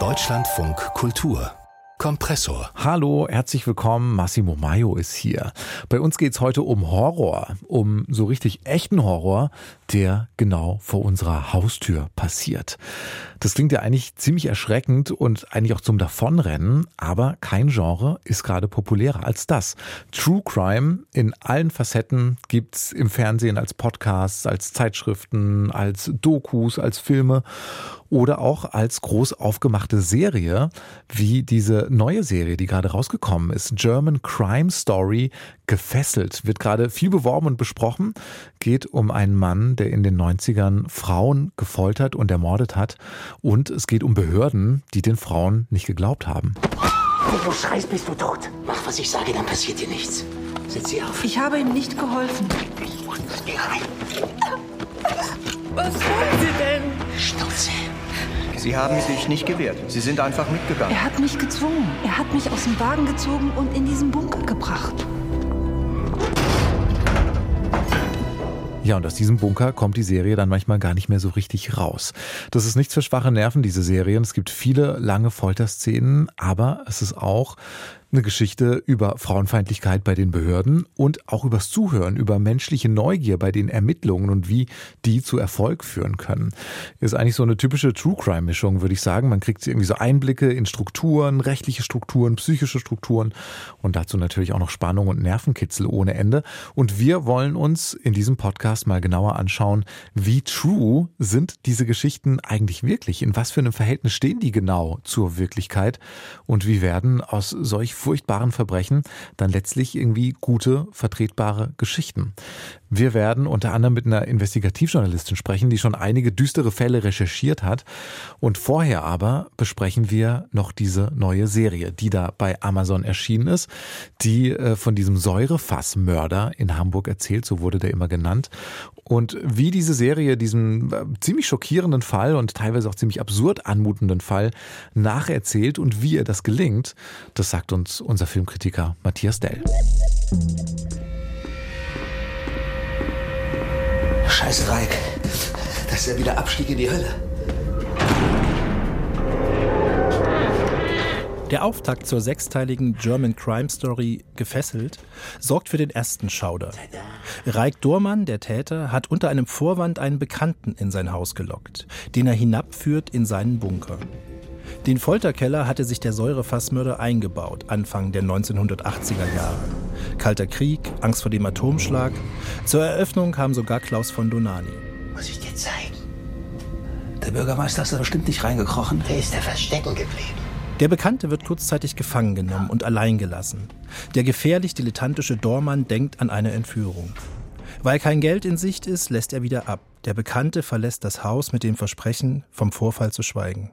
Deutschlandfunk Kultur Kompressor. Hallo, herzlich willkommen. Massimo Maio ist hier. Bei uns geht es heute um Horror, um so richtig echten Horror, der genau vor unserer Haustür passiert. Das klingt ja eigentlich ziemlich erschreckend und eigentlich auch zum Davonrennen, aber kein Genre ist gerade populärer als das. True Crime in allen Facetten gibt's im Fernsehen als Podcasts, als Zeitschriften, als Dokus, als Filme oder auch als groß aufgemachte Serie, wie diese neue Serie, die gerade rausgekommen ist, German Crime Story Gefesselt, wird gerade viel beworben und besprochen, geht um einen Mann, der in den 90ern Frauen gefoltert und ermordet hat und es geht um Behörden, die den Frauen nicht geglaubt haben. Wenn du schreist, bist du tot. Mach, was ich sage, dann passiert dir nichts. Setz sie auf. Ich habe ihm nicht geholfen. Geh rein. Was wollen Sie denn? Stutze. Sie haben sich nicht gewehrt. Sie sind einfach mitgegangen. Er hat mich gezwungen. Er hat mich aus dem Wagen gezogen und in diesen Bunker gebracht. Ja, und aus diesem Bunker kommt die Serie dann manchmal gar nicht mehr so richtig raus. Das ist nichts für schwache Nerven, diese Serien. Es gibt viele lange Folterszenen, aber es ist auch eine Geschichte über Frauenfeindlichkeit bei den Behörden und auch übers Zuhören, über menschliche Neugier bei den Ermittlungen und wie die zu Erfolg führen können. Ist eigentlich so eine typische True Crime Mischung, würde ich sagen. Man kriegt irgendwie so Einblicke in Strukturen, rechtliche Strukturen, psychische Strukturen und dazu natürlich auch noch Spannung und Nervenkitzel ohne Ende. Und wir wollen uns in diesem Podcast mal genauer anschauen, wie true sind diese Geschichten eigentlich wirklich? In was für einem Verhältnis stehen die genau zur Wirklichkeit? Und wie werden aus solch furchtbaren Verbrechen dann letztlich irgendwie gute, vertretbare Geschichten. Wir werden unter anderem mit einer Investigativjournalistin sprechen, die schon einige düstere Fälle recherchiert hat. Und vorher aber besprechen wir noch diese neue Serie, die da bei Amazon erschienen ist, die äh, von diesem Säurefassmörder in Hamburg erzählt, so wurde der immer genannt. Und wie diese Serie diesen äh, ziemlich schockierenden Fall und teilweise auch ziemlich absurd anmutenden Fall nacherzählt und wie ihr das gelingt, das sagt uns unser Filmkritiker Matthias Dell. Scheiß Reik. Das ist ja wieder Abstieg in die Hölle. Der Auftakt zur sechsteiligen German Crime Story Gefesselt sorgt für den ersten Schauder. Reik Dormann, der Täter, hat unter einem Vorwand einen Bekannten in sein Haus gelockt, den er hinabführt in seinen Bunker. Den Folterkeller hatte sich der Säurefassmörder eingebaut, Anfang der 1980er Jahre. Kalter Krieg, Angst vor dem Atomschlag. Zur Eröffnung kam sogar Klaus von Donani. Muss ich dir zeigen? Der Bürgermeister ist da bestimmt nicht reingekrochen. Der ist da verstecken geblieben. Der Bekannte wird kurzzeitig gefangen genommen und allein gelassen. Der gefährlich dilettantische Dormann denkt an eine Entführung. Weil kein Geld in Sicht ist, lässt er wieder ab. Der Bekannte verlässt das Haus mit dem Versprechen, vom Vorfall zu schweigen.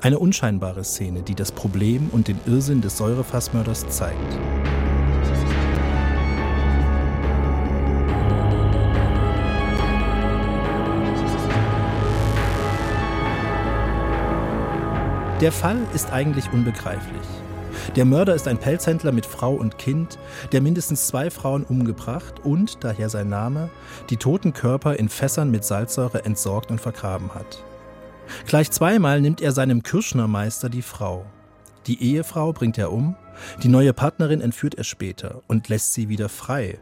Eine unscheinbare Szene, die das Problem und den Irrsinn des Säurefassmörders zeigt. Der Fall ist eigentlich unbegreiflich. Der Mörder ist ein Pelzhändler mit Frau und Kind, der mindestens zwei Frauen umgebracht und, daher sein Name, die toten Körper in Fässern mit Salzsäure entsorgt und vergraben hat. Gleich zweimal nimmt er seinem Kirschnermeister die Frau. Die Ehefrau bringt er um, die neue Partnerin entführt er später und lässt sie wieder frei,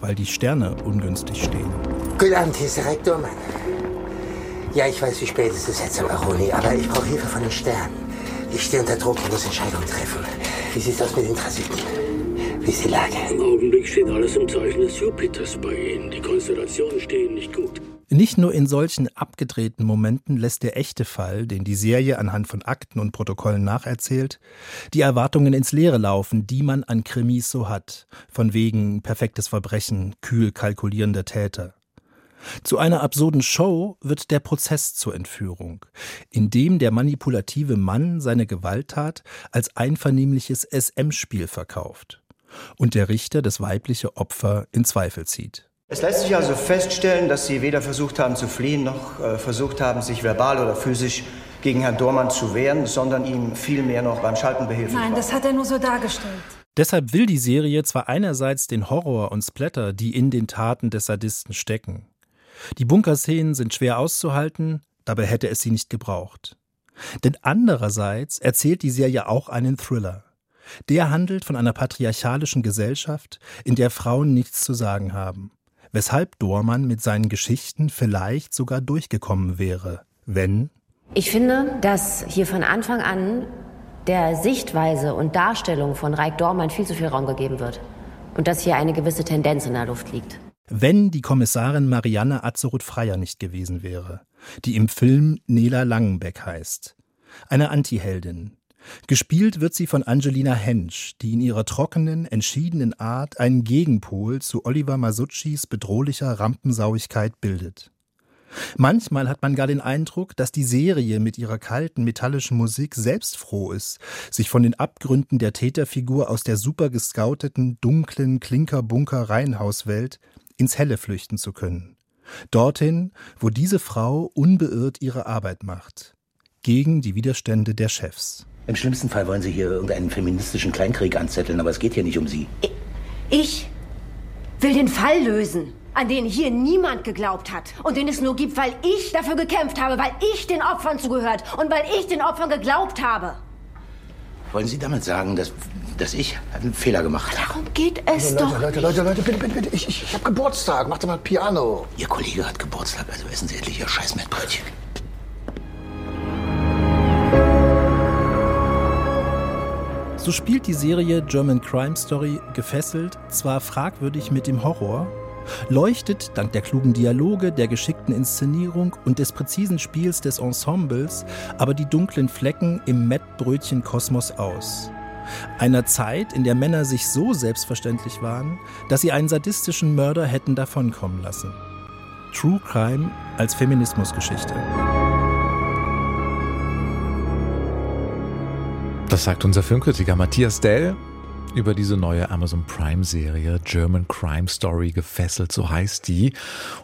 weil die Sterne ungünstig stehen. Guten Abend, hier ist Rektor, Mann. Ja, ich weiß, wie spät es ist jetzt, Baroni, aber ich brauche Hilfe von den Sternen. Ich stehe unter Druck und muss Entscheidungen treffen. Wie sieht's aus mit den Transiten? Wie ist die Lage? Im Augenblick steht alles im Zeichen des Jupiters bei Ihnen. Die Konstellationen stehen nicht gut. Nicht nur in solchen abgedrehten Momenten lässt der echte Fall, den die Serie anhand von Akten und Protokollen nacherzählt, die Erwartungen ins Leere laufen, die man an Krimis so hat, von wegen perfektes Verbrechen, kühl kalkulierender Täter. Zu einer absurden Show wird der Prozess zur Entführung, in dem der manipulative Mann seine Gewalttat als einvernehmliches SM-Spiel verkauft und der Richter das weibliche Opfer in Zweifel zieht. Es lässt sich also feststellen, dass Sie weder versucht haben zu fliehen, noch äh, versucht haben, sich verbal oder physisch gegen Herrn Dormann zu wehren, sondern ihm vielmehr noch beim Schalten behilflich Nein, waren. das hat er nur so dargestellt. Deshalb will die Serie zwar einerseits den Horror und Splatter, die in den Taten des Sadisten stecken. Die Bunkerszenen sind schwer auszuhalten, dabei hätte es sie nicht gebraucht. Denn andererseits erzählt die Serie auch einen Thriller. Der handelt von einer patriarchalischen Gesellschaft, in der Frauen nichts zu sagen haben, weshalb Dormann mit seinen Geschichten vielleicht sogar durchgekommen wäre, wenn ich finde, dass hier von Anfang an der Sichtweise und Darstellung von Reik Dormann viel zu viel Raum gegeben wird und dass hier eine gewisse Tendenz in der Luft liegt. Wenn die Kommissarin Marianne Azeroth-Freier nicht gewesen wäre, die im Film Nela Langenbeck heißt. Eine Antiheldin. Gespielt wird sie von Angelina Hensch, die in ihrer trockenen, entschiedenen Art einen Gegenpol zu Oliver Masuccis bedrohlicher Rampensauigkeit bildet. Manchmal hat man gar den Eindruck, dass die Serie mit ihrer kalten, metallischen Musik selbst froh ist, sich von den Abgründen der Täterfigur aus der super gescouteten, dunklen Klinker-Bunker-Reihenhauswelt ins Helle flüchten zu können. Dorthin, wo diese Frau unbeirrt ihre Arbeit macht. Gegen die Widerstände der Chefs. Im schlimmsten Fall wollen Sie hier irgendeinen feministischen Kleinkrieg anzetteln, aber es geht hier nicht um Sie. Ich will den Fall lösen an den hier niemand geglaubt hat und den es nur gibt, weil ich dafür gekämpft habe, weil ich den Opfern zugehört und weil ich den Opfern geglaubt habe. Wollen Sie damit sagen, dass, dass ich einen Fehler gemacht habe? Darum geht es Leute, doch. Leute, Leute, Leute, bitte, bitte, bitte. Ich, ich, ich habe Geburtstag. Macht doch mal Piano. Ihr Kollege hat Geburtstag, also essen Sie endlich Ihr scheiß Mettbrötchen. So spielt die Serie German Crime Story gefesselt, zwar fragwürdig mit dem Horror, leuchtet dank der klugen Dialoge, der geschickten Inszenierung und des präzisen Spiels des Ensembles aber die dunklen Flecken im Mettbrötchen-Kosmos aus. Einer Zeit, in der Männer sich so selbstverständlich waren, dass sie einen sadistischen Mörder hätten davonkommen lassen. True Crime als Feminismusgeschichte. Das sagt unser Filmkritiker Matthias Dell über diese neue Amazon Prime Serie German Crime Story gefesselt, so heißt die,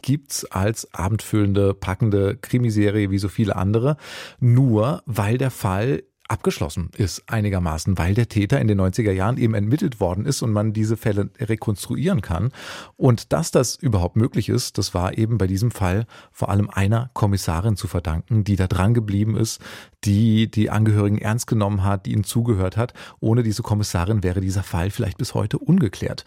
gibt's als abendfüllende, packende Krimiserie wie so viele andere, nur weil der Fall abgeschlossen ist einigermaßen, weil der Täter in den 90er Jahren eben entmittelt worden ist und man diese Fälle rekonstruieren kann. Und dass das überhaupt möglich ist, das war eben bei diesem Fall vor allem einer Kommissarin zu verdanken, die da dran geblieben ist, die die Angehörigen ernst genommen hat, die ihnen zugehört hat. Ohne diese Kommissarin wäre dieser Fall vielleicht bis heute ungeklärt.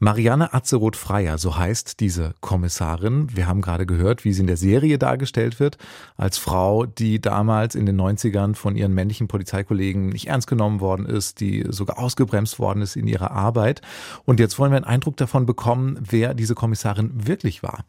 Marianne Atzeroth-Freier, so heißt diese Kommissarin. Wir haben gerade gehört, wie sie in der Serie dargestellt wird, als Frau, die damals in den 90ern von ihren männlichen Polizeikollegen nicht ernst genommen worden ist, die sogar ausgebremst worden ist in ihrer Arbeit. Und jetzt wollen wir einen Eindruck davon bekommen, wer diese Kommissarin wirklich war.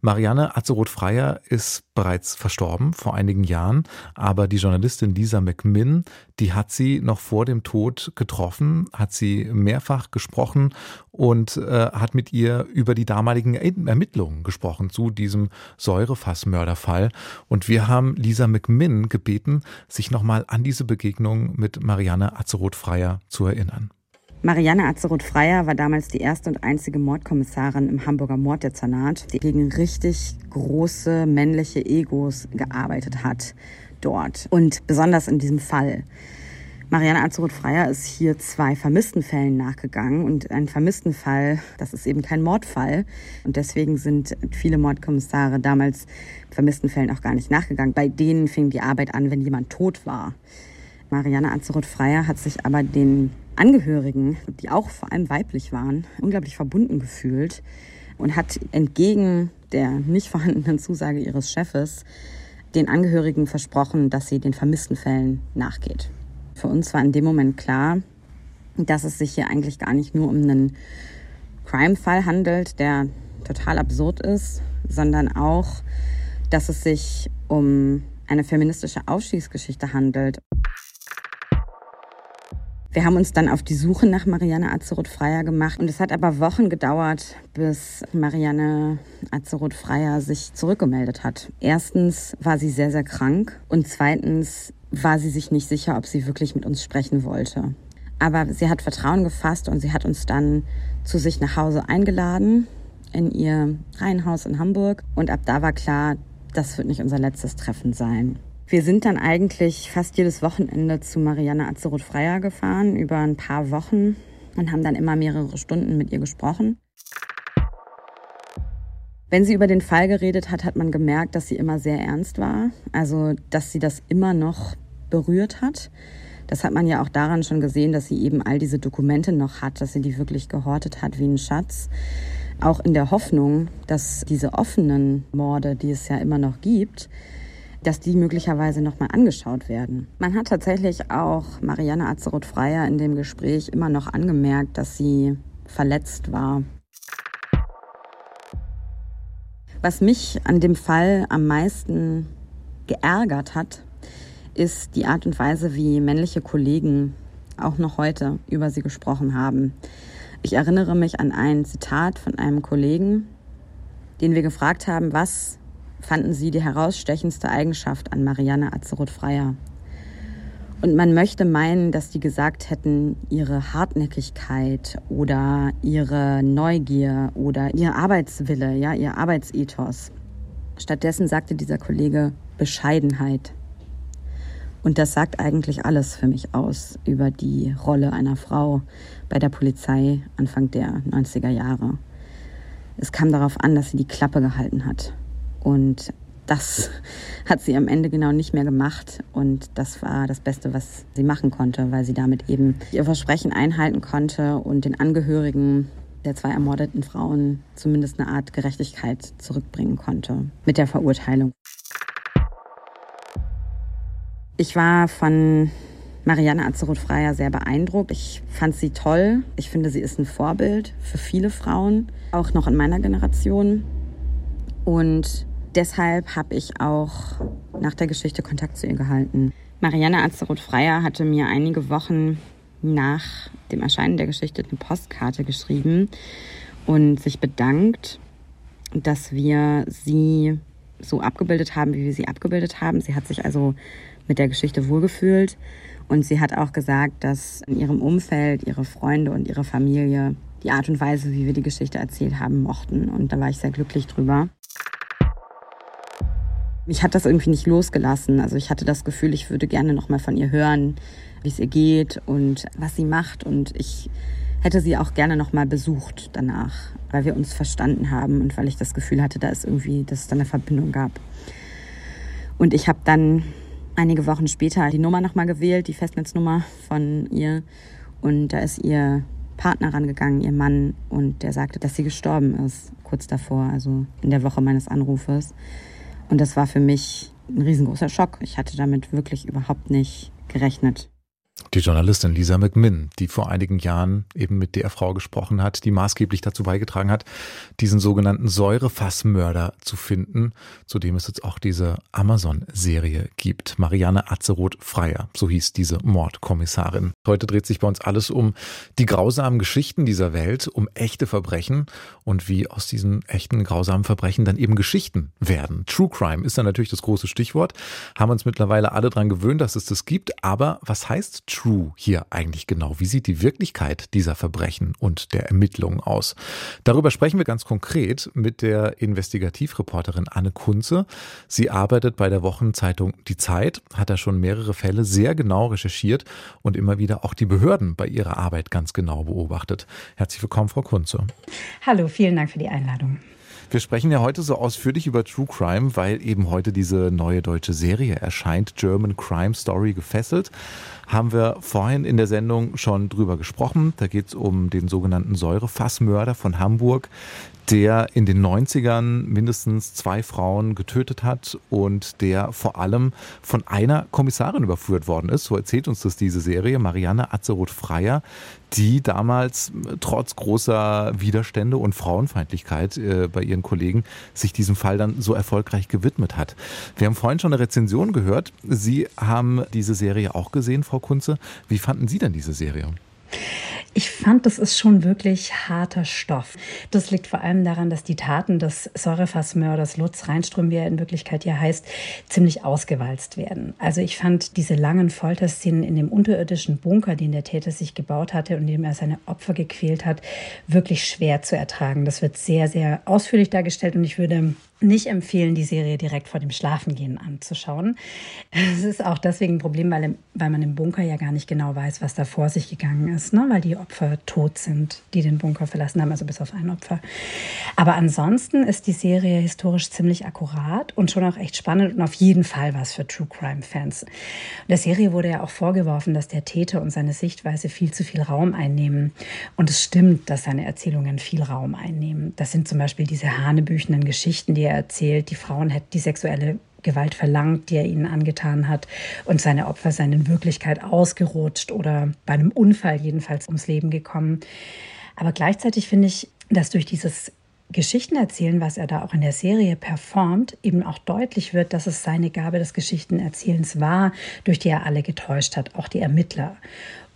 Marianne Atzeroth-Freier ist bereits verstorben vor einigen Jahren, aber die Journalistin Lisa McMinn, die hat sie noch vor dem Tod getroffen, hat sie mehrfach gesprochen und äh, hat mit ihr über die damaligen Ermittlungen gesprochen zu diesem Säurefassmörderfall. Und wir haben Lisa McMinn gebeten, sich nochmal an diese Begegnung mit Marianne Azeroth-Freier zu erinnern. Marianne Azeroth-Freier war damals die erste und einzige Mordkommissarin im Hamburger Morddezernat, die gegen richtig große männliche Egos gearbeitet hat dort. Und besonders in diesem Fall. Marianne Azeroth-Freier ist hier zwei Vermisstenfällen nachgegangen und ein Vermisstenfall, das ist eben kein Mordfall. Und deswegen sind viele Mordkommissare damals Vermisstenfällen auch gar nicht nachgegangen. Bei denen fing die Arbeit an, wenn jemand tot war. Marianne Azeroth-Freier hat sich aber den Angehörigen, die auch vor allem weiblich waren, unglaublich verbunden gefühlt und hat entgegen der nicht vorhandenen Zusage ihres Chefes den Angehörigen versprochen, dass sie den vermissten Fällen nachgeht. Für uns war in dem Moment klar, dass es sich hier eigentlich gar nicht nur um einen Crime-Fall handelt, der total absurd ist, sondern auch, dass es sich um eine feministische Aufstiegsgeschichte handelt. Wir haben uns dann auf die Suche nach Marianne Azeroth-Freier gemacht und es hat aber Wochen gedauert, bis Marianne Azeroth-Freier sich zurückgemeldet hat. Erstens war sie sehr, sehr krank und zweitens war sie sich nicht sicher, ob sie wirklich mit uns sprechen wollte. Aber sie hat Vertrauen gefasst und sie hat uns dann zu sich nach Hause eingeladen in ihr Reihenhaus in Hamburg und ab da war klar, das wird nicht unser letztes Treffen sein. Wir sind dann eigentlich fast jedes Wochenende zu Marianne Azeroth-Freier gefahren, über ein paar Wochen und haben dann immer mehrere Stunden mit ihr gesprochen. Wenn sie über den Fall geredet hat, hat man gemerkt, dass sie immer sehr ernst war. Also, dass sie das immer noch berührt hat. Das hat man ja auch daran schon gesehen, dass sie eben all diese Dokumente noch hat, dass sie die wirklich gehortet hat wie ein Schatz. Auch in der Hoffnung, dass diese offenen Morde, die es ja immer noch gibt, dass die möglicherweise nochmal angeschaut werden. Man hat tatsächlich auch Marianne Azeroth-Freier in dem Gespräch immer noch angemerkt, dass sie verletzt war. Was mich an dem Fall am meisten geärgert hat, ist die Art und Weise, wie männliche Kollegen auch noch heute über sie gesprochen haben. Ich erinnere mich an ein Zitat von einem Kollegen, den wir gefragt haben, was fanden sie die herausstechendste Eigenschaft an Marianne Azeroth-Freier. Und man möchte meinen, dass die gesagt hätten, ihre Hartnäckigkeit oder ihre Neugier oder ihr Arbeitswille, ja, ihr Arbeitsethos. Stattdessen sagte dieser Kollege Bescheidenheit. Und das sagt eigentlich alles für mich aus über die Rolle einer Frau bei der Polizei Anfang der 90er Jahre. Es kam darauf an, dass sie die Klappe gehalten hat. Und das hat sie am Ende genau nicht mehr gemacht. Und das war das Beste, was sie machen konnte, weil sie damit eben ihr Versprechen einhalten konnte und den Angehörigen der zwei ermordeten Frauen zumindest eine Art Gerechtigkeit zurückbringen konnte mit der Verurteilung. Ich war von Marianne Azeroth-Freier sehr beeindruckt. Ich fand sie toll. Ich finde, sie ist ein Vorbild für viele Frauen, auch noch in meiner Generation. Und deshalb habe ich auch nach der Geschichte Kontakt zu ihr gehalten. Marianne Azeroth-Freier hatte mir einige Wochen nach dem Erscheinen der Geschichte eine Postkarte geschrieben und sich bedankt, dass wir sie so abgebildet haben, wie wir sie abgebildet haben. Sie hat sich also mit der Geschichte wohlgefühlt. Und sie hat auch gesagt, dass in ihrem Umfeld ihre Freunde und ihre Familie die Art und Weise, wie wir die Geschichte erzählt haben, mochten. Und da war ich sehr glücklich drüber. Mich hat das irgendwie nicht losgelassen. Also ich hatte das Gefühl, ich würde gerne noch mal von ihr hören, wie es ihr geht und was sie macht. Und ich hätte sie auch gerne noch mal besucht danach, weil wir uns verstanden haben und weil ich das Gefühl hatte, da ist irgendwie, dass es da eine Verbindung gab. Und ich habe dann einige Wochen später die Nummer nochmal gewählt, die Festnetznummer von ihr. Und da ist ihr Partner rangegangen, ihr Mann, und der sagte, dass sie gestorben ist, kurz davor, also in der Woche meines Anrufes. Und das war für mich ein riesengroßer Schock. Ich hatte damit wirklich überhaupt nicht gerechnet. Die Journalistin Lisa McMinn, die vor einigen Jahren eben mit der Frau gesprochen hat, die maßgeblich dazu beigetragen hat, diesen sogenannten Säurefassmörder zu finden, zu dem es jetzt auch diese Amazon-Serie gibt. Marianne Atzeroth-Freier, so hieß diese Mordkommissarin. Heute dreht sich bei uns alles um die grausamen Geschichten dieser Welt, um echte Verbrechen und wie aus diesen echten grausamen Verbrechen dann eben Geschichten werden. True Crime ist dann natürlich das große Stichwort. Haben uns mittlerweile alle dran gewöhnt, dass es das gibt. Aber was heißt True hier eigentlich genau? Wie sieht die Wirklichkeit dieser Verbrechen und der Ermittlungen aus? Darüber sprechen wir ganz konkret mit der Investigativreporterin Anne Kunze. Sie arbeitet bei der Wochenzeitung Die Zeit, hat da schon mehrere Fälle sehr genau recherchiert und immer wieder auch die Behörden bei ihrer Arbeit ganz genau beobachtet. Herzlich willkommen, Frau Kunze. Hallo, vielen Dank für die Einladung. Wir sprechen ja heute so ausführlich über True Crime, weil eben heute diese neue deutsche Serie erscheint, German Crime Story gefesselt. Haben wir vorhin in der Sendung schon drüber gesprochen. Da geht es um den sogenannten Säurefassmörder von Hamburg, der in den 90ern mindestens zwei Frauen getötet hat und der vor allem von einer Kommissarin überführt worden ist. So erzählt uns das diese Serie, Marianne Atzeroth-Freier, die damals trotz großer Widerstände und Frauenfeindlichkeit äh, bei ihren Kollegen sich diesem Fall dann so erfolgreich gewidmet hat. Wir haben vorhin schon eine Rezension gehört. Sie haben diese Serie auch gesehen, Frau Kunze. Wie fanden Sie denn diese Serie? Ich fand, das ist schon wirklich harter Stoff. Das liegt vor allem daran, dass die Taten des Säurefassmörders Lutz Reinström, wie er in Wirklichkeit ja heißt, ziemlich ausgewalzt werden. Also ich fand diese langen Folterszenen in dem unterirdischen Bunker, den der Täter sich gebaut hatte und in dem er seine Opfer gequält hat, wirklich schwer zu ertragen. Das wird sehr, sehr ausführlich dargestellt und ich würde nicht empfehlen, die Serie direkt vor dem Schlafengehen anzuschauen. Es ist auch deswegen ein Problem, weil, weil man im Bunker ja gar nicht genau weiß, was da vor sich gegangen ist, ne? weil die Opfer tot sind, die den Bunker verlassen haben, also bis auf ein Opfer. Aber ansonsten ist die Serie historisch ziemlich akkurat und schon auch echt spannend und auf jeden Fall was für True Crime-Fans. Der Serie wurde ja auch vorgeworfen, dass der Täter und seine Sichtweise viel zu viel Raum einnehmen. Und es stimmt, dass seine Erzählungen viel Raum einnehmen. Das sind zum Beispiel diese hanebüchenden Geschichten, die er erzählt, die Frauen hätten die sexuelle Gewalt verlangt, die er ihnen angetan hat und seine Opfer seien in Wirklichkeit ausgerutscht oder bei einem Unfall jedenfalls ums Leben gekommen. Aber gleichzeitig finde ich, dass durch dieses Geschichtenerzählen, was er da auch in der Serie performt, eben auch deutlich wird, dass es seine Gabe des Geschichtenerzählens war, durch die er alle getäuscht hat, auch die Ermittler.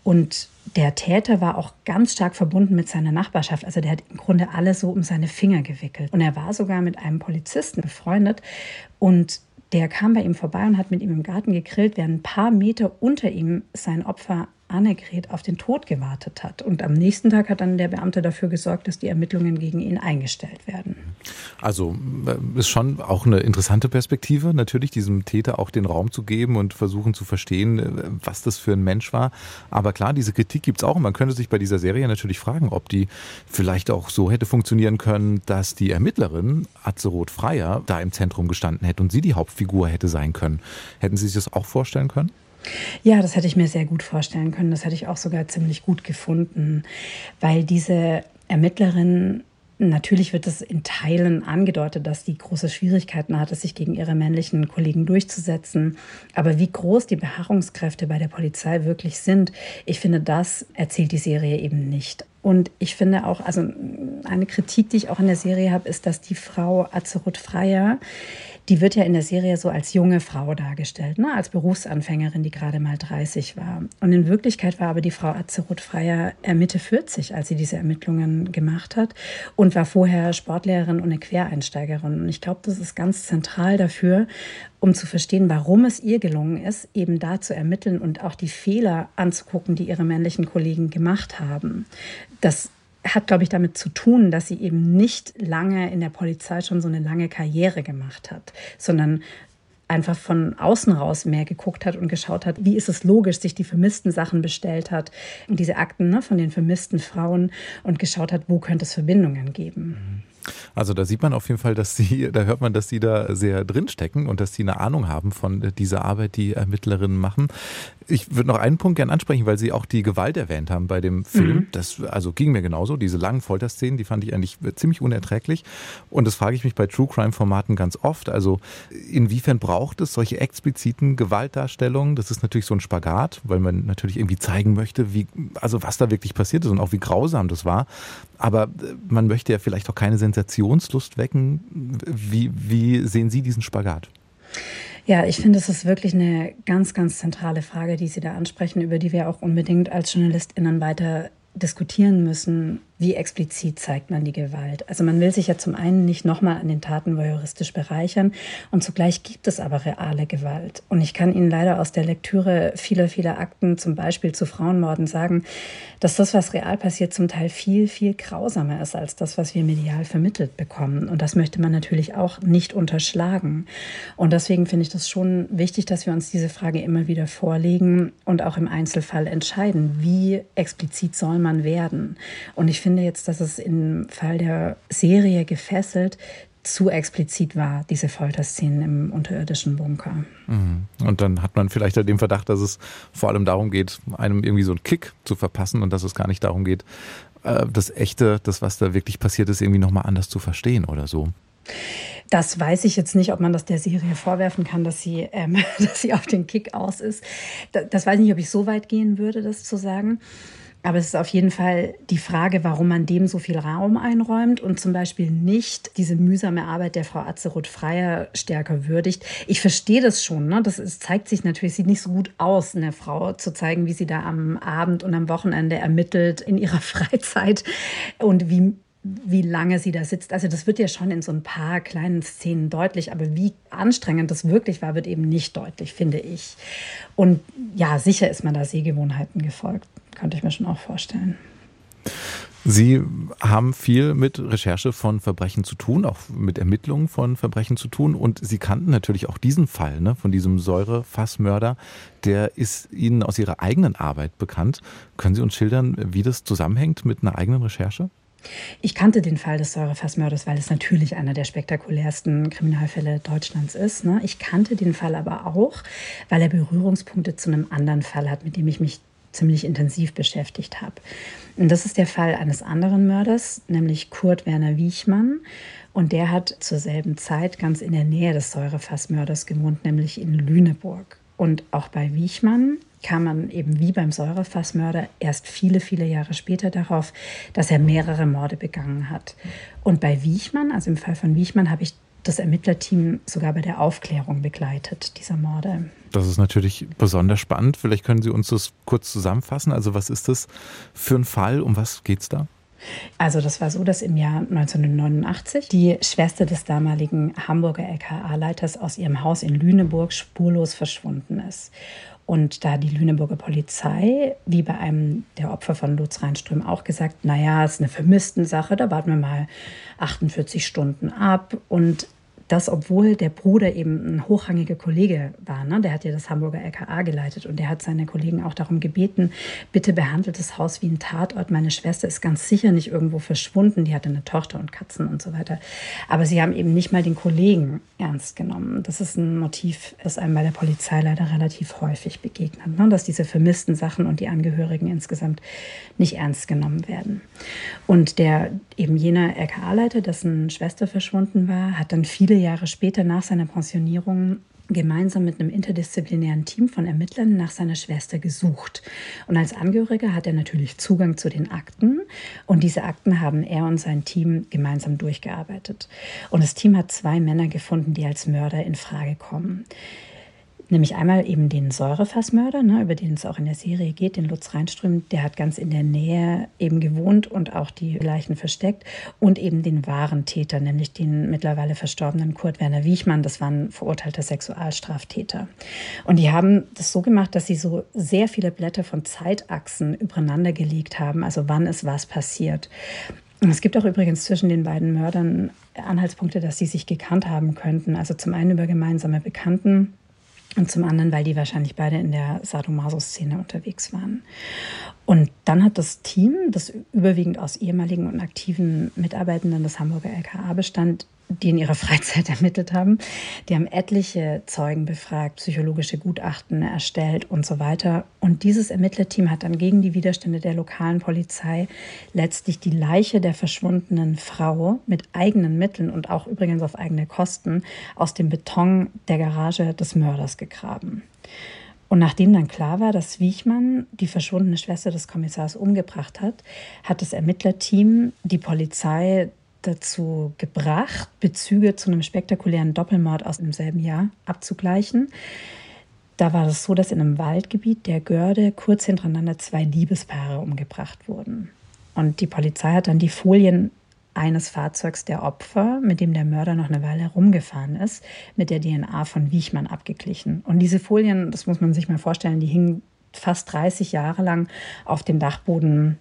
Und der Täter war auch ganz stark verbunden mit seiner Nachbarschaft. Also der hat im Grunde alle so um seine Finger gewickelt. Und er war sogar mit einem Polizisten befreundet. Und der kam bei ihm vorbei und hat mit ihm im Garten gegrillt, während ein paar Meter unter ihm sein Opfer Annegret auf den Tod gewartet hat. Und am nächsten Tag hat dann der Beamte dafür gesorgt, dass die Ermittlungen gegen ihn eingestellt werden. Also äh, ist schon auch eine interessante Perspektive, natürlich diesem Täter auch den Raum zu geben und versuchen zu verstehen, äh, was das für ein Mensch war. Aber klar, diese Kritik gibt es auch. Und man könnte sich bei dieser Serie natürlich fragen, ob die vielleicht auch so hätte funktionieren können, dass die Ermittlerin Atzeroth Freier da im Zentrum gestanden hätte und sie die Hauptfigur hätte sein können. Hätten Sie sich das auch vorstellen können? Ja, das hätte ich mir sehr gut vorstellen können. Das hätte ich auch sogar ziemlich gut gefunden, weil diese Ermittlerin Natürlich wird es in Teilen angedeutet, dass die große Schwierigkeiten hatte, sich gegen ihre männlichen Kollegen durchzusetzen. Aber wie groß die Beharrungskräfte bei der Polizei wirklich sind, ich finde, das erzählt die Serie eben nicht. Und ich finde auch, also eine Kritik, die ich auch in der Serie habe, ist, dass die Frau Azeroth Freier die wird ja in der Serie so als junge Frau dargestellt, ne? als Berufsanfängerin, die gerade mal 30 war. Und in Wirklichkeit war aber die Frau Azeroth Freier Mitte 40, als sie diese Ermittlungen gemacht hat und war vorher Sportlehrerin und eine Quereinsteigerin. Und ich glaube, das ist ganz zentral dafür, um zu verstehen, warum es ihr gelungen ist, eben da zu ermitteln und auch die Fehler anzugucken, die ihre männlichen Kollegen gemacht haben. Das hat, glaube ich, damit zu tun, dass sie eben nicht lange in der Polizei schon so eine lange Karriere gemacht hat, sondern einfach von außen raus mehr geguckt hat und geschaut hat, wie ist es logisch, sich die vermissten Sachen bestellt hat, diese Akten ne, von den vermissten Frauen und geschaut hat, wo könnte es Verbindungen geben. Also da sieht man auf jeden Fall, dass sie, da hört man, dass sie da sehr drinstecken und dass sie eine Ahnung haben von dieser Arbeit, die Ermittlerinnen machen. Ich würde noch einen Punkt gerne ansprechen, weil Sie auch die Gewalt erwähnt haben bei dem Film. Mhm. Das also ging mir genauso. Diese langen Folterszenen, die fand ich eigentlich ziemlich unerträglich. Und das frage ich mich bei True Crime Formaten ganz oft. Also inwiefern braucht es solche expliziten Gewaltdarstellungen? Das ist natürlich so ein Spagat, weil man natürlich irgendwie zeigen möchte, wie, also was da wirklich passiert ist und auch wie grausam das war. Aber man möchte ja vielleicht auch keine Sensationslust wecken. Wie, wie sehen Sie diesen Spagat? Ja, ich finde, es ist wirklich eine ganz, ganz zentrale Frage, die Sie da ansprechen, über die wir auch unbedingt als JournalistInnen weiter diskutieren müssen, wie explizit zeigt man die Gewalt. Also man will sich ja zum einen nicht nochmal an den Taten voyeuristisch bereichern und zugleich gibt es aber reale Gewalt. Und ich kann Ihnen leider aus der Lektüre vieler, vieler Akten, zum Beispiel zu Frauenmorden, sagen, dass das, was real passiert, zum Teil viel, viel grausamer ist als das, was wir medial vermittelt bekommen. Und das möchte man natürlich auch nicht unterschlagen. Und deswegen finde ich das schon wichtig, dass wir uns diese Frage immer wieder vorlegen und auch im Einzelfall entscheiden, wie explizit soll man werden. Und ich finde, finde jetzt, dass es im Fall der Serie gefesselt zu explizit war, diese Folterszenen im unterirdischen Bunker. Mhm. Und dann hat man vielleicht den Verdacht, dass es vor allem darum geht, einem irgendwie so einen Kick zu verpassen und dass es gar nicht darum geht, äh, das Echte, das, was da wirklich passiert ist, irgendwie nochmal anders zu verstehen oder so. Das weiß ich jetzt nicht, ob man das der Serie vorwerfen kann, dass sie, ähm, dass sie auf den Kick aus ist. Das weiß ich nicht, ob ich so weit gehen würde, das zu sagen. Aber es ist auf jeden Fall die Frage, warum man dem so viel Raum einräumt und zum Beispiel nicht diese mühsame Arbeit der Frau Atzeroth Freier stärker würdigt. Ich verstehe das schon. Ne? Das ist, zeigt sich natürlich, sieht nicht so gut aus, eine Frau zu zeigen, wie sie da am Abend und am Wochenende ermittelt in ihrer Freizeit und wie wie lange sie da sitzt. Also das wird ja schon in so ein paar kleinen Szenen deutlich, aber wie anstrengend das wirklich war, wird eben nicht deutlich, finde ich. Und ja, sicher ist man da Sehgewohnheiten gefolgt könnte ich mir schon auch vorstellen. Sie haben viel mit Recherche von Verbrechen zu tun, auch mit Ermittlungen von Verbrechen zu tun. Und Sie kannten natürlich auch diesen Fall ne, von diesem Säurefassmörder. Der ist Ihnen aus Ihrer eigenen Arbeit bekannt. Können Sie uns schildern, wie das zusammenhängt mit einer eigenen Recherche? Ich kannte den Fall des Säurefassmörders, weil es natürlich einer der spektakulärsten Kriminalfälle Deutschlands ist. Ne? Ich kannte den Fall aber auch, weil er Berührungspunkte zu einem anderen Fall hat, mit dem ich mich ziemlich intensiv beschäftigt habe. Und das ist der Fall eines anderen Mörders, nämlich Kurt Werner Wiechmann. Und der hat zur selben Zeit ganz in der Nähe des Säurefassmörders gewohnt, nämlich in Lüneburg. Und auch bei Wiechmann kam man eben wie beim Säurefassmörder erst viele, viele Jahre später darauf, dass er mehrere Morde begangen hat. Und bei Wiechmann, also im Fall von Wiechmann, habe ich das Ermittlerteam sogar bei der Aufklärung begleitet, dieser Morde. Das ist natürlich besonders spannend. Vielleicht können Sie uns das kurz zusammenfassen. Also was ist das für ein Fall? Um was geht es da? Also das war so, dass im Jahr 1989 die Schwester des damaligen Hamburger LKA-Leiters aus ihrem Haus in Lüneburg spurlos verschwunden ist. Und da die Lüneburger Polizei, wie bei einem der Opfer von Lutz Reinström auch gesagt, naja, es ist eine vermissten Sache, da warten wir mal 48 Stunden ab. Und das, obwohl der Bruder eben ein hochrangiger Kollege war. Ne? Der hat ja das Hamburger LKA geleitet und der hat seine Kollegen auch darum gebeten, bitte behandelt das Haus wie ein Tatort. Meine Schwester ist ganz sicher nicht irgendwo verschwunden. Die hatte eine Tochter und Katzen und so weiter. Aber sie haben eben nicht mal den Kollegen ernst genommen. Das ist ein Motiv, das einem bei der Polizei leider relativ häufig begegnet, ne? dass diese vermissten Sachen und die Angehörigen insgesamt nicht ernst genommen werden. Und der eben jener LKA-Leiter, dessen Schwester verschwunden war, hat dann viele Jahre später nach seiner Pensionierung gemeinsam mit einem interdisziplinären Team von Ermittlern nach seiner Schwester gesucht. Und als Angehöriger hat er natürlich Zugang zu den Akten und diese Akten haben er und sein Team gemeinsam durchgearbeitet. Und das Team hat zwei Männer gefunden, die als Mörder in Frage kommen. Nämlich einmal eben den Säurefassmörder, ne, über den es auch in der Serie geht, den Lutz Reinström, der hat ganz in der Nähe eben gewohnt und auch die Leichen versteckt. Und eben den wahren Täter, nämlich den mittlerweile verstorbenen Kurt Werner Wiechmann, das war ein verurteilter Sexualstraftäter. Und die haben das so gemacht, dass sie so sehr viele Blätter von Zeitachsen übereinander gelegt haben, also wann ist was passiert. Es gibt auch übrigens zwischen den beiden Mördern Anhaltspunkte, dass sie sich gekannt haben könnten. Also zum einen über gemeinsame Bekannten, und zum anderen, weil die wahrscheinlich beide in der Sadomaso-Szene unterwegs waren. Und dann hat das Team, das überwiegend aus ehemaligen und aktiven Mitarbeitenden des Hamburger LKA bestand, die in ihrer Freizeit ermittelt haben. Die haben etliche Zeugen befragt, psychologische Gutachten erstellt und so weiter. Und dieses Ermittlerteam hat dann gegen die Widerstände der lokalen Polizei letztlich die Leiche der verschwundenen Frau mit eigenen Mitteln und auch übrigens auf eigene Kosten aus dem Beton der Garage des Mörders gegraben. Und nachdem dann klar war, dass Wiechmann die verschwundene Schwester des Kommissars umgebracht hat, hat das Ermittlerteam die Polizei dazu gebracht, Bezüge zu einem spektakulären Doppelmord aus demselben Jahr abzugleichen. Da war es so, dass in einem Waldgebiet der Görde kurz hintereinander zwei Liebespaare umgebracht wurden. Und die Polizei hat dann die Folien eines Fahrzeugs der Opfer, mit dem der Mörder noch eine Weile herumgefahren ist, mit der DNA von Wiechmann abgeglichen. Und diese Folien, das muss man sich mal vorstellen, die hingen fast 30 Jahre lang auf dem Dachboden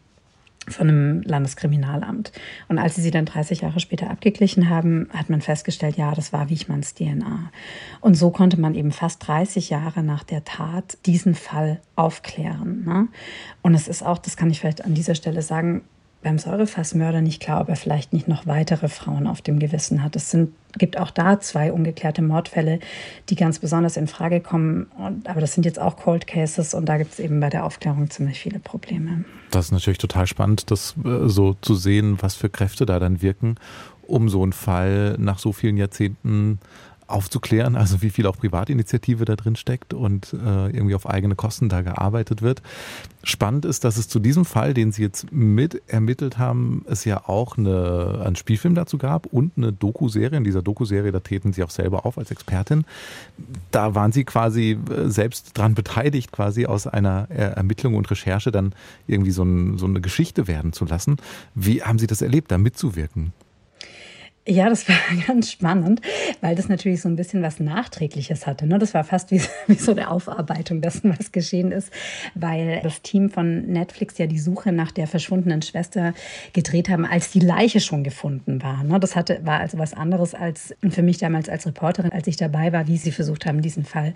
von einem Landeskriminalamt. Und als sie sie dann 30 Jahre später abgeglichen haben, hat man festgestellt, ja, das war Wichmanns DNA. Und so konnte man eben fast 30 Jahre nach der Tat diesen Fall aufklären. Ne? Und es ist auch, das kann ich vielleicht an dieser Stelle sagen, beim Säurefassmörder nicht klar, ob er vielleicht nicht noch weitere Frauen auf dem Gewissen hat. Es sind, gibt auch da zwei ungeklärte Mordfälle, die ganz besonders in Frage kommen. Und, aber das sind jetzt auch Cold Cases und da gibt es eben bei der Aufklärung ziemlich viele Probleme. Das ist natürlich total spannend, das äh, so zu sehen, was für Kräfte da dann wirken, um so einen Fall nach so vielen Jahrzehnten aufzuklären, also wie viel auch Privatinitiative da drin steckt und äh, irgendwie auf eigene Kosten da gearbeitet wird. Spannend ist, dass es zu diesem Fall, den Sie jetzt mit ermittelt haben, es ja auch eine, einen Spielfilm dazu gab und eine Doku-Serie. In dieser Doku-Serie, da treten Sie auch selber auf als Expertin. Da waren Sie quasi äh, selbst dran beteiligt, quasi aus einer Ermittlung und Recherche dann irgendwie so, ein, so eine Geschichte werden zu lassen. Wie haben Sie das erlebt, da mitzuwirken? Ja, das war ganz spannend, weil das natürlich so ein bisschen was Nachträgliches hatte. Ne? Das war fast wie, wie so eine Aufarbeitung dessen, was geschehen ist, weil das Team von Netflix ja die Suche nach der verschwundenen Schwester gedreht haben, als die Leiche schon gefunden war. Ne? Das hatte, war also was anderes als für mich damals als Reporterin, als ich dabei war, wie sie versucht haben, diesen Fall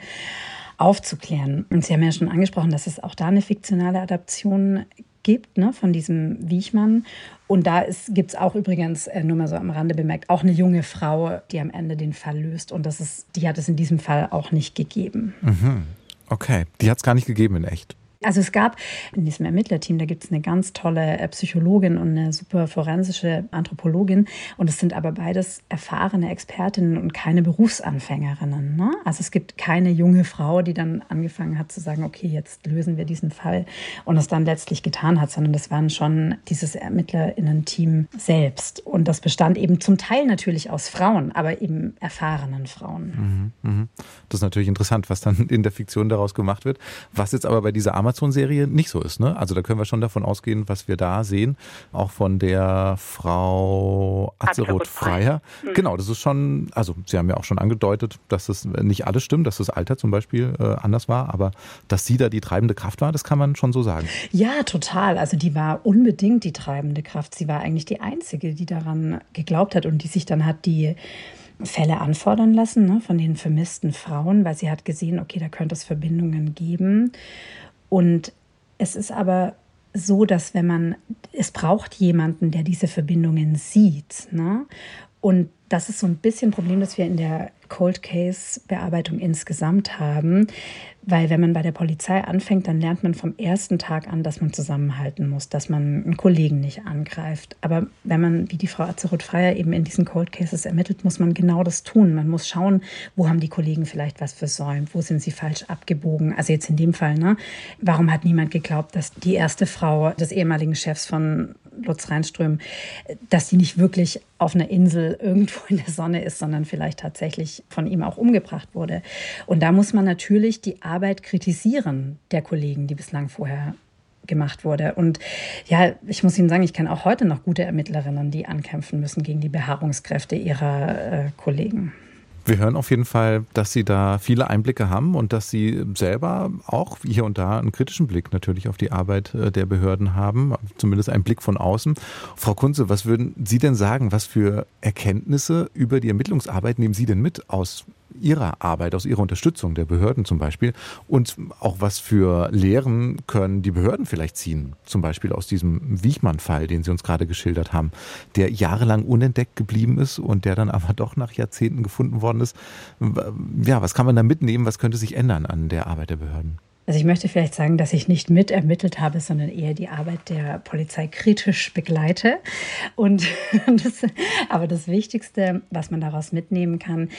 aufzuklären. Und Sie haben ja schon angesprochen, dass es auch da eine fiktionale Adaption gibt ne, von diesem Wiechmann. Und da gibt es auch übrigens, äh, nur mal so am Rande bemerkt, auch eine junge Frau, die am Ende den Fall löst. Und das ist, die hat es in diesem Fall auch nicht gegeben. Mhm. Okay, die hat es gar nicht gegeben in echt. Also es gab in diesem Ermittlerteam, da gibt es eine ganz tolle äh, Psychologin und eine super forensische Anthropologin. Und es sind aber beides erfahrene Expertinnen und keine Berufsanfängerinnen. Ne? Also es gibt keine junge Frau, die dann angefangen hat zu sagen, okay, jetzt lösen wir diesen Fall und es dann letztlich getan hat, sondern das waren schon dieses Ermittlerinnen-Team selbst. Und das bestand eben zum Teil natürlich aus Frauen, aber eben erfahrenen Frauen. Mhm, mh. Das ist natürlich interessant, was dann in der Fiktion daraus gemacht wird. Was jetzt aber bei dieser Amazon Amazon-Serie nicht so ist. Ne? Also da können wir schon davon ausgehen, was wir da sehen, auch von der Frau Azeroth Freier. Mhm. Genau, das ist schon, also Sie haben ja auch schon angedeutet, dass es nicht alles stimmt, dass das Alter zum Beispiel äh, anders war, aber dass sie da die treibende Kraft war, das kann man schon so sagen. Ja, total. Also die war unbedingt die treibende Kraft. Sie war eigentlich die Einzige, die daran geglaubt hat und die sich dann hat die Fälle anfordern lassen ne, von den vermissten Frauen, weil sie hat gesehen, okay, da könnte es Verbindungen geben. Und es ist aber so, dass wenn man, es braucht jemanden, der diese Verbindungen sieht. Ne? Und das ist so ein bisschen ein Problem, das wir in der Cold Case Bearbeitung insgesamt haben. Weil wenn man bei der Polizei anfängt, dann lernt man vom ersten Tag an, dass man zusammenhalten muss, dass man einen Kollegen nicht angreift. Aber wenn man, wie die Frau Azeroth-Freier eben in diesen Cold Cases ermittelt, muss man genau das tun. Man muss schauen, wo haben die Kollegen vielleicht was versäumt, wo sind sie falsch abgebogen. Also jetzt in dem Fall, ne? Warum hat niemand geglaubt, dass die erste Frau des ehemaligen Chefs von Lutz Reinström, dass sie nicht wirklich auf einer Insel irgendwo in der Sonne ist, sondern vielleicht tatsächlich von ihm auch umgebracht wurde. Und da muss man natürlich die Arbeit kritisieren der Kollegen, die bislang vorher gemacht wurde. Und ja, ich muss Ihnen sagen, ich kenne auch heute noch gute Ermittlerinnen, die ankämpfen müssen gegen die Beharrungskräfte ihrer äh, Kollegen. Wir hören auf jeden Fall, dass Sie da viele Einblicke haben und dass Sie selber auch hier und da einen kritischen Blick natürlich auf die Arbeit äh, der Behörden haben, zumindest einen Blick von außen. Frau Kunze, was würden Sie denn sagen, was für Erkenntnisse über die Ermittlungsarbeit nehmen Sie denn mit aus Ihrer Arbeit, aus Ihrer Unterstützung der Behörden zum Beispiel und auch was für Lehren können die Behörden vielleicht ziehen, zum Beispiel aus diesem Wiechmann-Fall, den Sie uns gerade geschildert haben, der jahrelang unentdeckt geblieben ist und der dann aber doch nach Jahrzehnten gefunden worden ist. Ja, was kann man da mitnehmen? Was könnte sich ändern an der Arbeit der Behörden? Also ich möchte vielleicht sagen, dass ich nicht mitermittelt habe, sondern eher die Arbeit der Polizei kritisch begleite. Und das, aber das Wichtigste, was man daraus mitnehmen kann,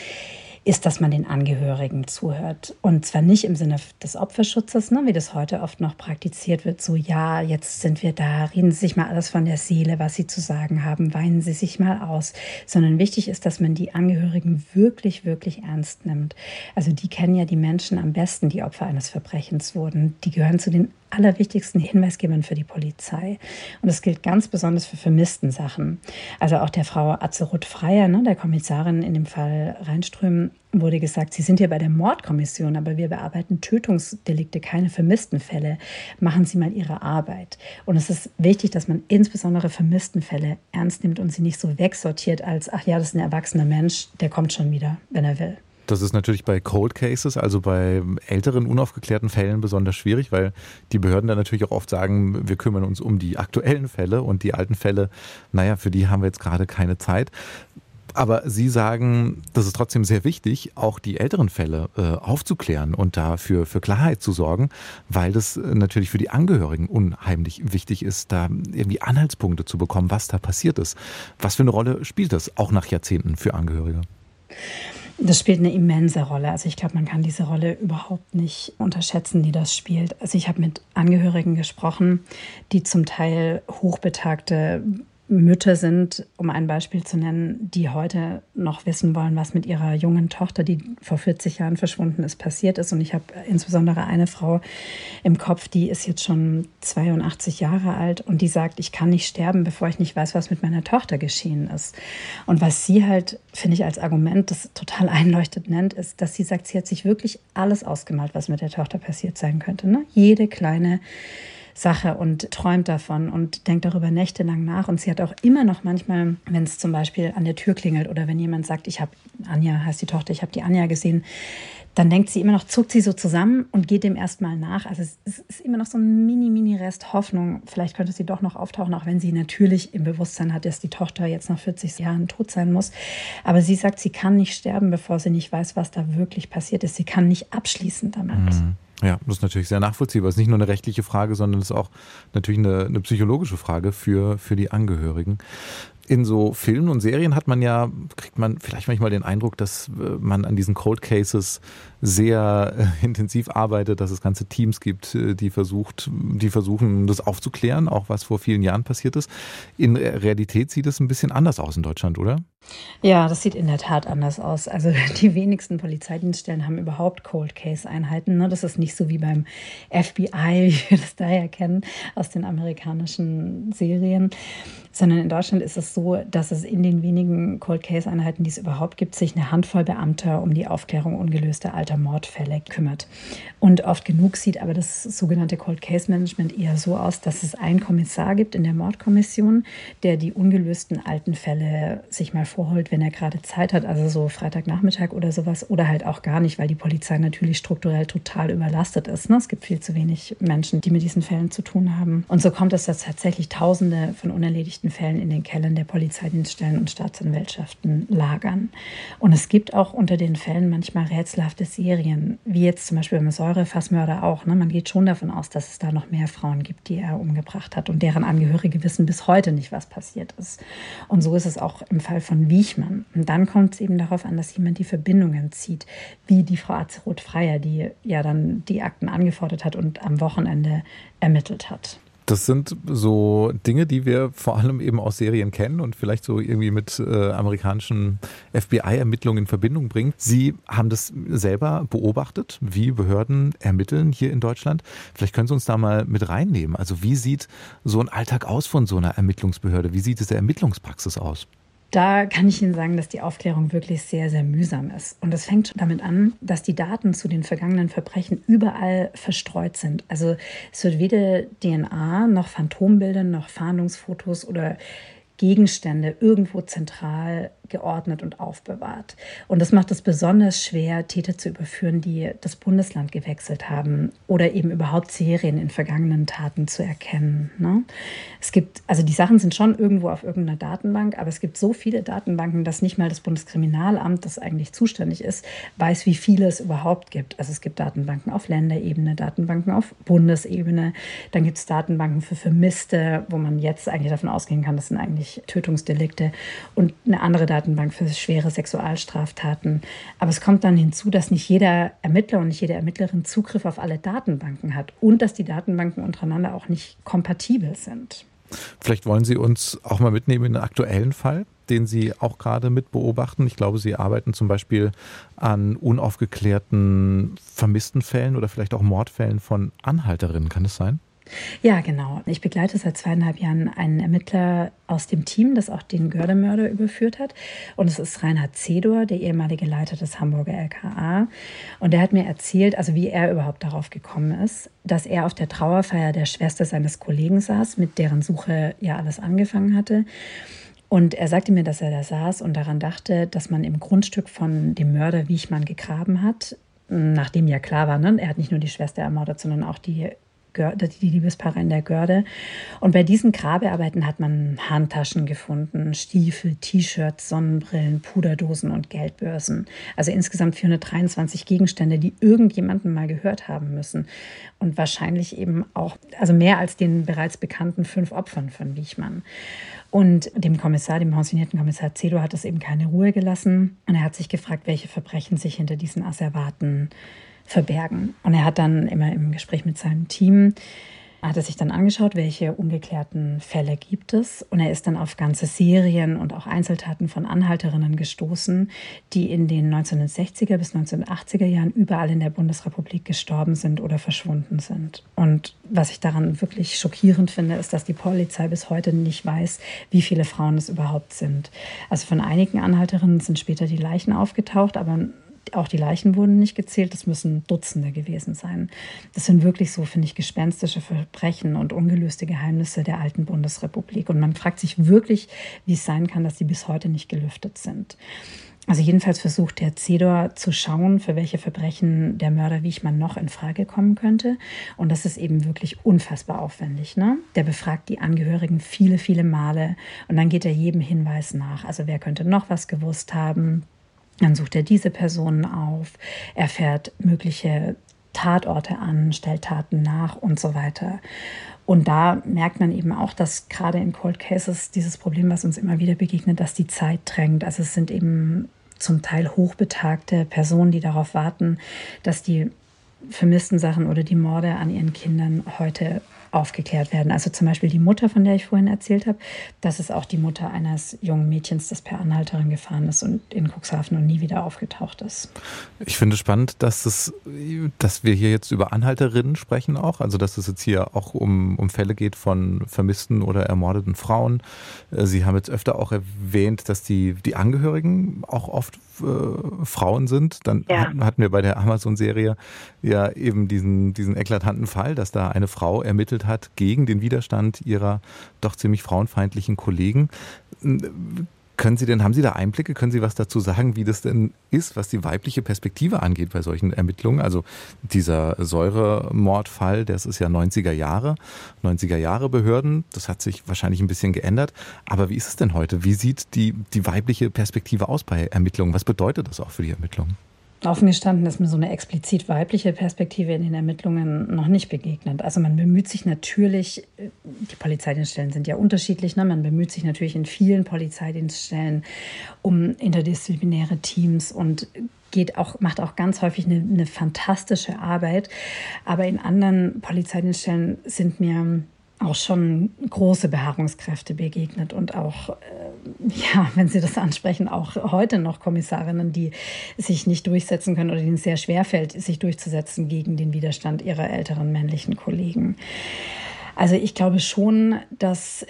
ist, dass man den Angehörigen zuhört. Und zwar nicht im Sinne des Opferschutzes, ne, wie das heute oft noch praktiziert wird, so ja, jetzt sind wir da, reden Sie sich mal alles von der Seele, was Sie zu sagen haben, weinen Sie sich mal aus, sondern wichtig ist, dass man die Angehörigen wirklich, wirklich ernst nimmt. Also die kennen ja die Menschen am besten, die Opfer eines Verbrechens wurden. Die gehören zu den allerwichtigsten Hinweisgebern für die Polizei. Und das gilt ganz besonders für vermissten Sachen. Also auch der Frau Azeroth Freier, ne, der Kommissarin in dem Fall Reinström, wurde gesagt, Sie sind hier bei der Mordkommission, aber wir bearbeiten Tötungsdelikte, keine vermissten Fälle. Machen Sie mal Ihre Arbeit. Und es ist wichtig, dass man insbesondere vermissten Fälle ernst nimmt und sie nicht so wegsortiert als, ach ja, das ist ein erwachsener Mensch, der kommt schon wieder, wenn er will. Das ist natürlich bei Cold Cases, also bei älteren unaufgeklärten Fällen besonders schwierig, weil die Behörden dann natürlich auch oft sagen, wir kümmern uns um die aktuellen Fälle und die alten Fälle, naja, für die haben wir jetzt gerade keine Zeit. Aber Sie sagen, das ist trotzdem sehr wichtig, auch die älteren Fälle äh, aufzuklären und dafür für Klarheit zu sorgen, weil das äh, natürlich für die Angehörigen unheimlich wichtig ist, da irgendwie Anhaltspunkte zu bekommen, was da passiert ist. Was für eine Rolle spielt das auch nach Jahrzehnten für Angehörige? Das spielt eine immense Rolle. Also ich glaube, man kann diese Rolle überhaupt nicht unterschätzen, die das spielt. Also ich habe mit Angehörigen gesprochen, die zum Teil hochbetagte Mütter sind, um ein Beispiel zu nennen, die heute noch wissen wollen, was mit ihrer jungen Tochter, die vor 40 Jahren verschwunden ist, passiert ist. Und ich habe insbesondere eine Frau im Kopf, die ist jetzt schon 82 Jahre alt und die sagt, ich kann nicht sterben, bevor ich nicht weiß, was mit meiner Tochter geschehen ist. Und was sie halt, finde ich, als Argument, das total einleuchtet nennt, ist, dass sie sagt, sie hat sich wirklich alles ausgemalt, was mit der Tochter passiert sein könnte. Ne? Jede kleine Sache und träumt davon und denkt darüber nächtelang nach. Und sie hat auch immer noch manchmal, wenn es zum Beispiel an der Tür klingelt oder wenn jemand sagt, ich habe Anja, heißt die Tochter, ich habe die Anja gesehen, dann denkt sie immer noch, zuckt sie so zusammen und geht dem erstmal nach. Also es ist immer noch so ein mini, mini Rest Hoffnung. Vielleicht könnte sie doch noch auftauchen, auch wenn sie natürlich im Bewusstsein hat, dass die Tochter jetzt nach 40 Jahren tot sein muss. Aber sie sagt, sie kann nicht sterben, bevor sie nicht weiß, was da wirklich passiert ist. Sie kann nicht abschließen damit. Mhm. Ja, das ist natürlich sehr nachvollziehbar. Es ist nicht nur eine rechtliche Frage, sondern es ist auch natürlich eine, eine psychologische Frage für, für die Angehörigen in so Filmen und Serien hat man ja, kriegt man vielleicht manchmal den Eindruck, dass äh, man an diesen Cold Cases sehr äh, intensiv arbeitet, dass es ganze Teams gibt, äh, die versucht, die versuchen, das aufzuklären, auch was vor vielen Jahren passiert ist. In Realität sieht es ein bisschen anders aus in Deutschland, oder? Ja, das sieht in der Tat anders aus. Also die wenigsten Polizeidienststellen haben überhaupt Cold Case Einheiten. Ne? Das ist nicht so wie beim FBI, wie wir das daher kennen aus den amerikanischen Serien, sondern in Deutschland ist es so, dass es in den wenigen Cold Case Einheiten, die es überhaupt gibt, sich eine Handvoll Beamter um die Aufklärung ungelöster Alter Mordfälle kümmert. Und oft genug sieht aber das sogenannte Cold Case Management eher so aus, dass es einen Kommissar gibt in der Mordkommission, der die ungelösten alten Fälle sich mal vorholt, wenn er gerade Zeit hat, also so Freitagnachmittag oder sowas, oder halt auch gar nicht, weil die Polizei natürlich strukturell total überlastet ist. Ne? Es gibt viel zu wenig Menschen, die mit diesen Fällen zu tun haben. Und so kommt es, dass tatsächlich Tausende von unerledigten Fällen in den Kellern der Polizeidienststellen und Staatsanwaltschaften lagern. Und es gibt auch unter den Fällen manchmal rätselhafte Serien, wie jetzt zum Beispiel beim Säurefassmörder auch. Ne? Man geht schon davon aus, dass es da noch mehr Frauen gibt, die er umgebracht hat und deren Angehörige wissen bis heute nicht, was passiert ist. Und so ist es auch im Fall von Wiechmann. Und dann kommt es eben darauf an, dass jemand die Verbindungen zieht, wie die Frau Azeroth-Freier, die ja dann die Akten angefordert hat und am Wochenende ermittelt hat. Das sind so Dinge, die wir vor allem eben aus Serien kennen und vielleicht so irgendwie mit äh, amerikanischen FBI-Ermittlungen in Verbindung bringen. Sie haben das selber beobachtet, wie Behörden ermitteln hier in Deutschland. Vielleicht können Sie uns da mal mit reinnehmen. Also wie sieht so ein Alltag aus von so einer Ermittlungsbehörde? Wie sieht diese Ermittlungspraxis aus? Da kann ich Ihnen sagen, dass die Aufklärung wirklich sehr, sehr mühsam ist. Und es fängt schon damit an, dass die Daten zu den vergangenen Verbrechen überall verstreut sind. Also es wird weder DNA noch Phantombilder noch Fahndungsfotos oder Gegenstände irgendwo zentral geordnet und aufbewahrt. Und das macht es besonders schwer, Täter zu überführen, die das Bundesland gewechselt haben oder eben überhaupt Serien in vergangenen Taten zu erkennen. Ne? Es gibt, also die Sachen sind schon irgendwo auf irgendeiner Datenbank, aber es gibt so viele Datenbanken, dass nicht mal das Bundeskriminalamt, das eigentlich zuständig ist, weiß, wie viele es überhaupt gibt. Also es gibt Datenbanken auf Länderebene, Datenbanken auf Bundesebene, dann gibt es Datenbanken für Vermisste, wo man jetzt eigentlich davon ausgehen kann, das sind eigentlich Tötungsdelikte und eine andere Datenbank Datenbank für schwere Sexualstraftaten. Aber es kommt dann hinzu, dass nicht jeder Ermittler und nicht jede Ermittlerin Zugriff auf alle Datenbanken hat und dass die Datenbanken untereinander auch nicht kompatibel sind. Vielleicht wollen Sie uns auch mal mitnehmen in einen aktuellen Fall, den Sie auch gerade mit beobachten. Ich glaube, Sie arbeiten zum Beispiel an unaufgeklärten vermissten Fällen oder vielleicht auch Mordfällen von Anhalterinnen. Kann es sein? Ja, genau. Ich begleite seit zweieinhalb Jahren einen Ermittler aus dem Team, das auch den Gördemörder überführt hat. Und es ist Reinhard Zedor, der ehemalige Leiter des Hamburger LKA. Und der hat mir erzählt, also wie er überhaupt darauf gekommen ist, dass er auf der Trauerfeier der Schwester seines Kollegen saß, mit deren Suche ja alles angefangen hatte. Und er sagte mir, dass er da saß und daran dachte, dass man im Grundstück von dem Mörder Wiechmann gegraben hat, nachdem ja klar war, ne? er hat nicht nur die Schwester ermordet, sondern auch die die Liebespaare in der Görde. Und bei diesen Grabearbeiten hat man Handtaschen gefunden, Stiefel, T-Shirts, Sonnenbrillen, Puderdosen und Geldbörsen. Also insgesamt 423 Gegenstände, die irgendjemanden mal gehört haben müssen. Und wahrscheinlich eben auch, also mehr als den bereits bekannten fünf Opfern von Wiechmann. Und dem Kommissar, dem pensionierten Kommissar Cedo, hat es eben keine Ruhe gelassen. Und er hat sich gefragt, welche Verbrechen sich hinter diesen Asservaten verbergen. Und er hat dann immer im Gespräch mit seinem Team hat er sich dann angeschaut, welche ungeklärten Fälle gibt es. Und er ist dann auf ganze Serien und auch Einzeltaten von Anhalterinnen gestoßen, die in den 1960er bis 1980er Jahren überall in der Bundesrepublik gestorben sind oder verschwunden sind. Und was ich daran wirklich schockierend finde, ist, dass die Polizei bis heute nicht weiß, wie viele Frauen es überhaupt sind. Also von einigen Anhalterinnen sind später die Leichen aufgetaucht, aber auch die Leichen wurden nicht gezählt, das müssen Dutzende gewesen sein. Das sind wirklich so, finde ich, gespenstische Verbrechen und ungelöste Geheimnisse der alten Bundesrepublik. Und man fragt sich wirklich, wie es sein kann, dass sie bis heute nicht gelüftet sind. Also jedenfalls versucht der Zedor zu schauen, für welche Verbrechen der Mörder Wiechmann noch in Frage kommen könnte. Und das ist eben wirklich unfassbar aufwendig. Ne? Der befragt die Angehörigen viele, viele Male und dann geht er jedem Hinweis nach. Also wer könnte noch was gewusst haben? Dann sucht er diese Personen auf, er fährt mögliche Tatorte an, stellt Taten nach und so weiter. Und da merkt man eben auch, dass gerade in Cold Cases dieses Problem, was uns immer wieder begegnet, dass die Zeit drängt. Also es sind eben zum Teil hochbetagte Personen, die darauf warten, dass die vermissten Sachen oder die Morde an ihren Kindern heute aufgeklärt werden. Also zum Beispiel die Mutter, von der ich vorhin erzählt habe, das ist auch die Mutter eines jungen Mädchens, das per Anhalterin gefahren ist und in Cuxhaven und nie wieder aufgetaucht ist. Ich finde spannend, dass, es, dass wir hier jetzt über Anhalterinnen sprechen auch, also dass es jetzt hier auch um, um Fälle geht von vermissten oder ermordeten Frauen. Äh, Sie haben jetzt öfter auch erwähnt, dass die, die Angehörigen auch oft äh, Frauen sind. Dann ja. hatten wir bei der Amazon-Serie ja eben diesen, diesen eklatanten Fall, dass da eine Frau ermittelt hat gegen den Widerstand ihrer doch ziemlich frauenfeindlichen Kollegen. Können Sie denn, haben Sie da Einblicke? Können Sie was dazu sagen, wie das denn ist, was die weibliche Perspektive angeht bei solchen Ermittlungen? Also dieser Säuremordfall, das ist ja 90er Jahre, 90er Jahre Behörden, das hat sich wahrscheinlich ein bisschen geändert. Aber wie ist es denn heute? Wie sieht die, die weibliche Perspektive aus bei Ermittlungen? Was bedeutet das auch für die Ermittlungen? Offen gestanden ist mir so eine explizit weibliche Perspektive in den Ermittlungen noch nicht begegnet. Also man bemüht sich natürlich, äh, die Polizeidienststellen sind ja unterschiedlich, ne? man bemüht sich natürlich in vielen Polizeidienststellen um interdisziplinäre Teams und geht auch, macht auch ganz häufig eine, eine fantastische Arbeit. Aber in anderen Polizeidienststellen sind mir auch schon große Beharrungskräfte begegnet und auch, äh, ja, wenn Sie das ansprechen, auch heute noch Kommissarinnen, die sich nicht durchsetzen können oder denen es sehr schwer fällt, sich durchzusetzen gegen den Widerstand ihrer älteren männlichen Kollegen. Also ich glaube schon, dass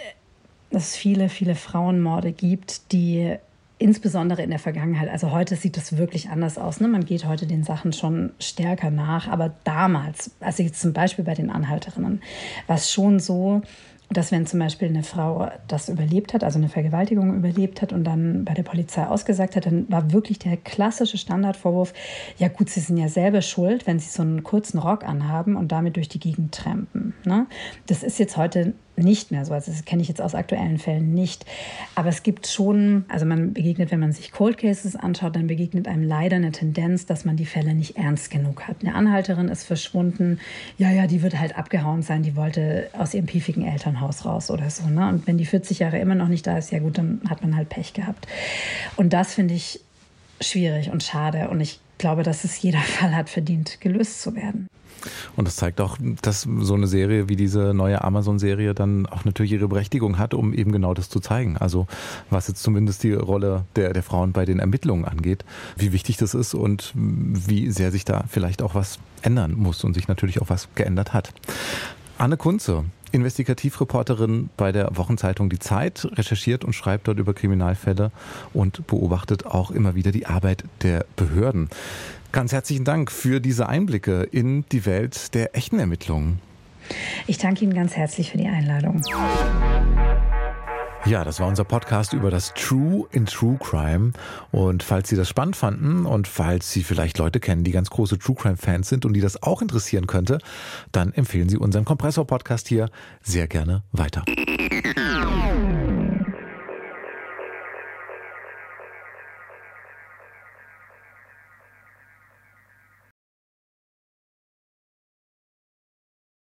es viele, viele Frauenmorde gibt, die insbesondere in der Vergangenheit, also heute sieht es wirklich anders aus. Ne? Man geht heute den Sachen schon stärker nach, aber damals, also jetzt zum Beispiel bei den Anhalterinnen, war es schon so, dass wenn zum Beispiel eine Frau das überlebt hat, also eine Vergewaltigung überlebt hat und dann bei der Polizei ausgesagt hat, dann war wirklich der klassische Standardvorwurf, ja gut, sie sind ja selber schuld, wenn sie so einen kurzen Rock anhaben und damit durch die Gegend trampen. Ne? Das ist jetzt heute nicht mehr so. Also das kenne ich jetzt aus aktuellen Fällen nicht. Aber es gibt schon, also man begegnet, wenn man sich Cold Cases anschaut, dann begegnet einem leider eine Tendenz, dass man die Fälle nicht ernst genug hat. Eine Anhalterin ist verschwunden, ja, ja, die wird halt abgehauen sein, die wollte aus ihrem piefigen Elternhaus raus oder so. Ne? Und wenn die 40 Jahre immer noch nicht da ist, ja gut, dann hat man halt Pech gehabt. Und das finde ich schwierig und schade. Und ich glaube, dass es jeder Fall hat verdient, gelöst zu werden. Und das zeigt auch, dass so eine Serie wie diese neue Amazon-Serie dann auch natürlich ihre Berechtigung hat, um eben genau das zu zeigen. Also was jetzt zumindest die Rolle der, der Frauen bei den Ermittlungen angeht, wie wichtig das ist und wie sehr sich da vielleicht auch was ändern muss und sich natürlich auch was geändert hat. Anne Kunze, Investigativreporterin bei der Wochenzeitung Die Zeit, recherchiert und schreibt dort über Kriminalfälle und beobachtet auch immer wieder die Arbeit der Behörden. Ganz herzlichen Dank für diese Einblicke in die Welt der echten Ermittlungen. Ich danke Ihnen ganz herzlich für die Einladung. Ja, das war unser Podcast über das True in True Crime. Und falls Sie das spannend fanden und falls Sie vielleicht Leute kennen, die ganz große True Crime Fans sind und die das auch interessieren könnte, dann empfehlen Sie unseren Kompressor Podcast hier sehr gerne weiter.